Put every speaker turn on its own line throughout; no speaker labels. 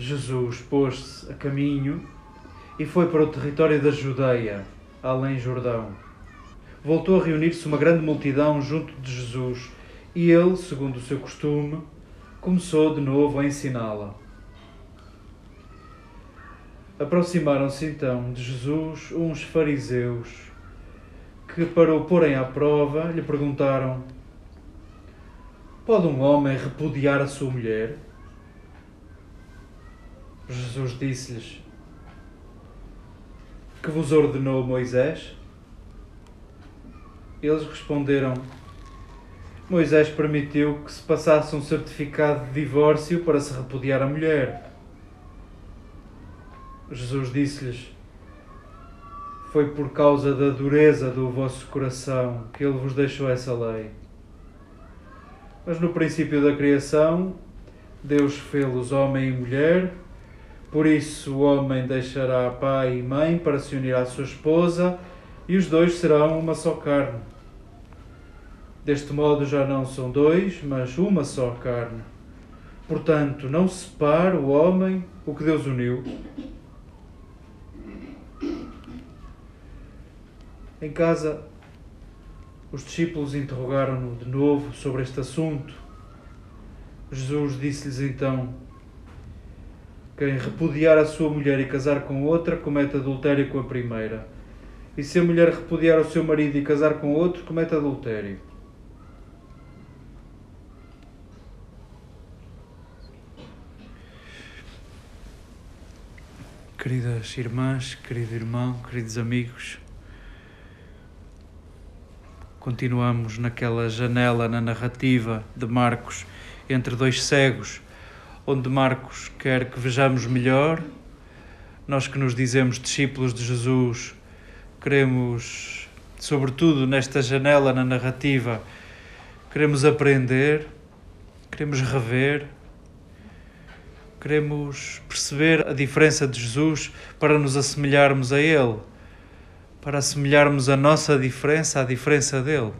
Jesus pôs-se a caminho e foi para o território da Judeia, além Jordão. Voltou a reunir-se uma grande multidão junto de Jesus e ele, segundo o seu costume, começou de novo a ensiná-la. Aproximaram-se então de Jesus uns fariseus que, para o porem à prova, lhe perguntaram: Pode um homem repudiar a sua mulher? Jesus disse-lhes: Que vos ordenou Moisés? Eles responderam: Moisés permitiu que se passasse um certificado de divórcio para se repudiar a mulher. Jesus disse-lhes: Foi por causa da dureza do vosso coração que ele vos deixou essa lei. Mas no princípio da criação, Deus fê-los homem e mulher. Por isso, o homem deixará pai e mãe para se unir à sua esposa, e os dois serão uma só carne. Deste modo já não são dois, mas uma só carne. Portanto, não separe o homem o que Deus uniu. Em casa, os discípulos interrogaram-no de novo sobre este assunto. Jesus disse-lhes então: Quem repudiar a sua mulher e casar com outra, comete adultério com a primeira. E se a mulher repudiar o seu marido e casar com outro, comete adultério. Queridas irmãs, querido irmão, queridos amigos, continuamos naquela janela na narrativa de Marcos entre dois cegos, onde Marcos quer que vejamos melhor. Nós que nos dizemos discípulos de Jesus, queremos, sobretudo nesta janela na narrativa, queremos aprender, queremos rever Queremos perceber a diferença de Jesus para nos assemelharmos a Ele, para assemelharmos a nossa diferença à diferença dele.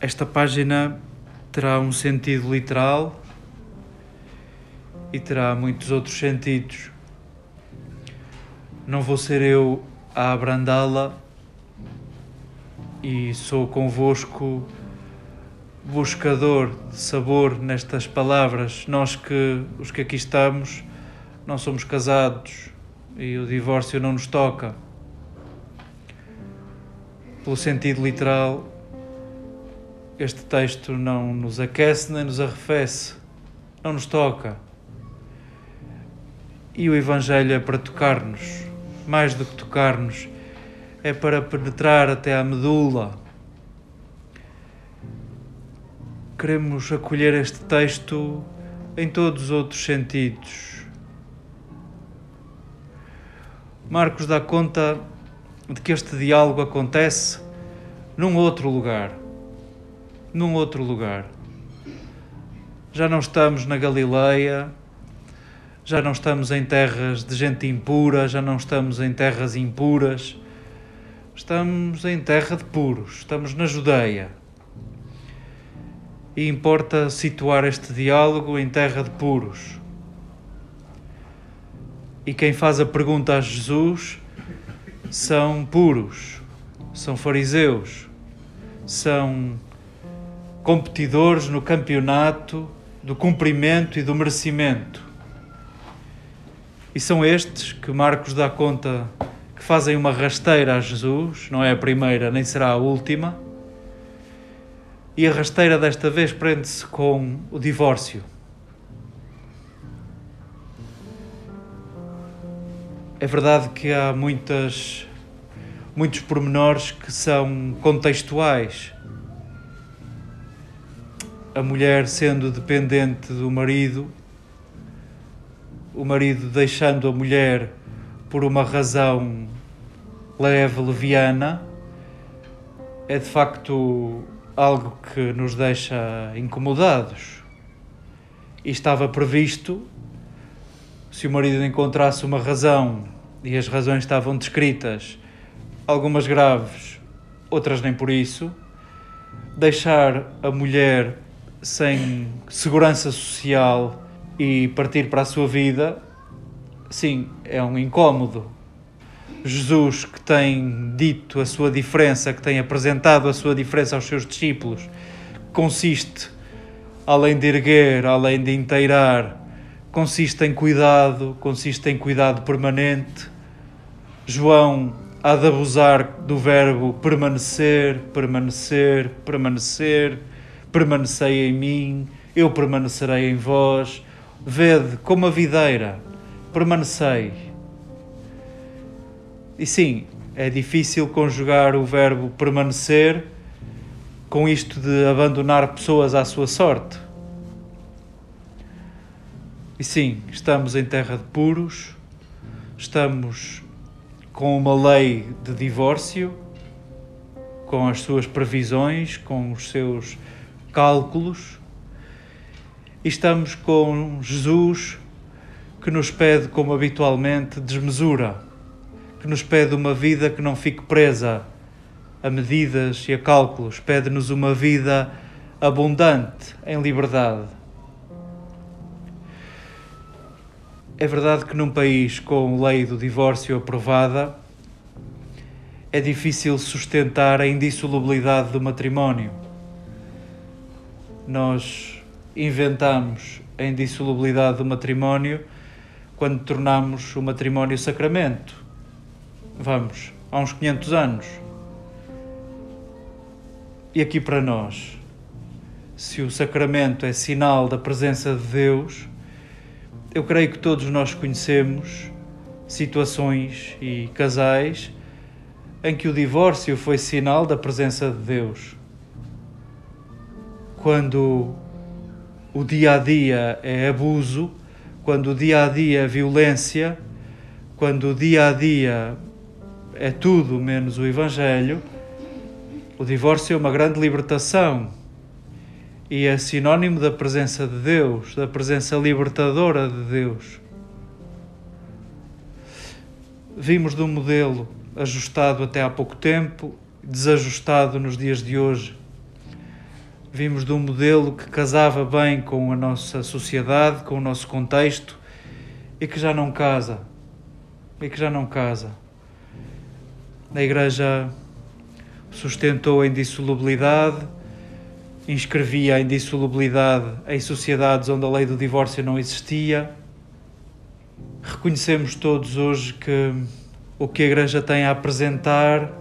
Esta página terá um sentido literal e terá muitos outros sentidos. Não vou ser eu a abrandá-la e sou convosco buscador de sabor nestas palavras, nós que os que aqui estamos não somos casados e o divórcio não nos toca. Pelo sentido literal, este texto não nos aquece nem nos arrefece, não nos toca. E o Evangelho é para tocar-nos, mais do que tocar-nos, é para penetrar até à medula queremos acolher este texto em todos os outros sentidos. Marcos dá conta de que este diálogo acontece num outro lugar. Num outro lugar. Já não estamos na Galileia, já não estamos em terras de gente impura, já não estamos em terras impuras, estamos em terra de puros, estamos na Judeia e importa situar este diálogo em terra de puros. E quem faz a pergunta a Jesus são puros, são fariseus, são competidores no campeonato do cumprimento e do merecimento. E são estes que Marcos dá conta que fazem uma rasteira a Jesus, não é a primeira nem será a última e a rasteira desta vez prende-se com o divórcio. É verdade que há muitas, muitos pormenores que são contextuais. A mulher sendo dependente do marido, o marido deixando a mulher por uma razão leve, leviana, é de facto algo que nos deixa incomodados. E estava previsto, se o marido encontrasse uma razão e as razões estavam descritas, algumas graves, outras nem por isso, deixar a mulher sem segurança social e partir para a sua vida, sim, é um incómodo. Jesus, que tem dito a sua diferença, que tem apresentado a sua diferença aos seus discípulos, consiste, além de erguer, além de inteirar, consiste em cuidado, consiste em cuidado permanente. João há de abusar do verbo permanecer, permanecer, permanecer, permanecei em mim, eu permanecerei em vós. Vede como a videira, permanecei. E sim, é difícil conjugar o verbo permanecer com isto de abandonar pessoas à sua sorte. E sim, estamos em terra de puros, estamos com uma lei de divórcio, com as suas previsões, com os seus cálculos, e estamos com Jesus que nos pede, como habitualmente, desmesura, que nos pede uma vida que não fique presa a medidas e a cálculos, pede-nos uma vida abundante em liberdade. É verdade que num país com lei do divórcio aprovada, é difícil sustentar a indissolubilidade do matrimónio. Nós inventamos a indissolubilidade do matrimónio quando tornamos o matrimónio sacramento. Vamos, há uns 500 anos. E aqui para nós, se o sacramento é sinal da presença de Deus, eu creio que todos nós conhecemos situações e casais em que o divórcio foi sinal da presença de Deus. Quando o dia a dia é abuso, quando o dia a dia é violência, quando o dia a dia é tudo menos o Evangelho, o divórcio é uma grande libertação e é sinónimo da presença de Deus, da presença libertadora de Deus. Vimos de um modelo ajustado até há pouco tempo, desajustado nos dias de hoje. Vimos de um modelo que casava bem com a nossa sociedade, com o nosso contexto e que já não casa. E que já não casa. A Igreja sustentou a indissolubilidade inscrevia a indissolubilidade em sociedades onde a lei do divórcio não existia. Reconhecemos todos hoje que o que a Igreja tem a apresentar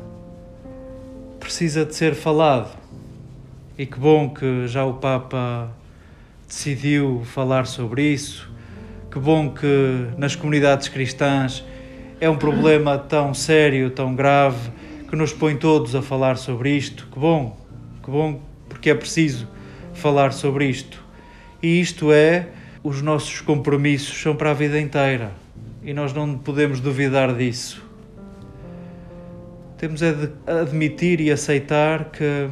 precisa de ser falado. E que bom que já o Papa decidiu falar sobre isso. Que bom que nas comunidades cristãs é um problema tão sério, tão grave, que nos põe todos a falar sobre isto. Que bom, que bom porque é preciso falar sobre isto. E isto é, os nossos compromissos são para a vida inteira e nós não podemos duvidar disso. Temos é de admitir e aceitar que,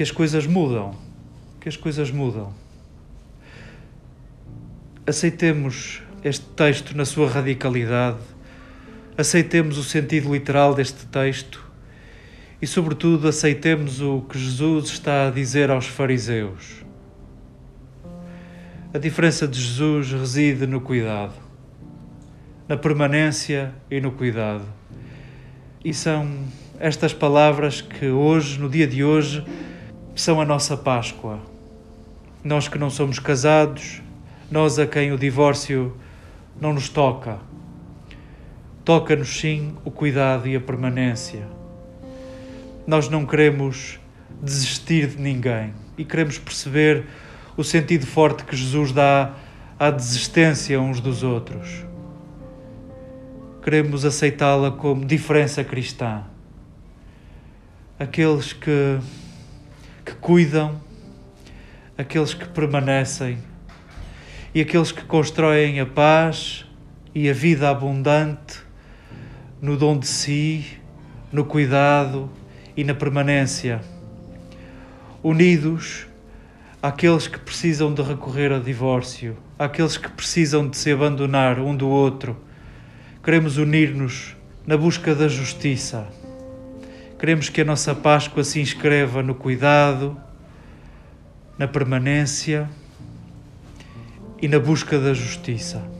que as coisas mudam, que as coisas mudam. Aceitemos este texto na sua radicalidade, aceitemos o sentido literal deste texto e, sobretudo, aceitemos o que Jesus está a dizer aos fariseus. A diferença de Jesus reside no cuidado, na permanência e no cuidado. E são estas palavras que hoje, no dia de hoje, são a nossa Páscoa. Nós que não somos casados, nós a quem o divórcio não nos toca. Toca-nos sim o cuidado e a permanência nós não queremos desistir de ninguém e queremos perceber o sentido forte que Jesus dá à desistência uns dos outros. Queremos aceitá-la como diferença cristã. Aqueles que, que cuidam, aqueles que permanecem e aqueles que constroem a paz e a vida abundante no dom de si, no cuidado, e na permanência, unidos àqueles que precisam de recorrer ao divórcio, àqueles que precisam de se abandonar um do outro. Queremos unir-nos na busca da justiça. Queremos que a nossa Páscoa se inscreva no cuidado, na permanência e na busca da justiça.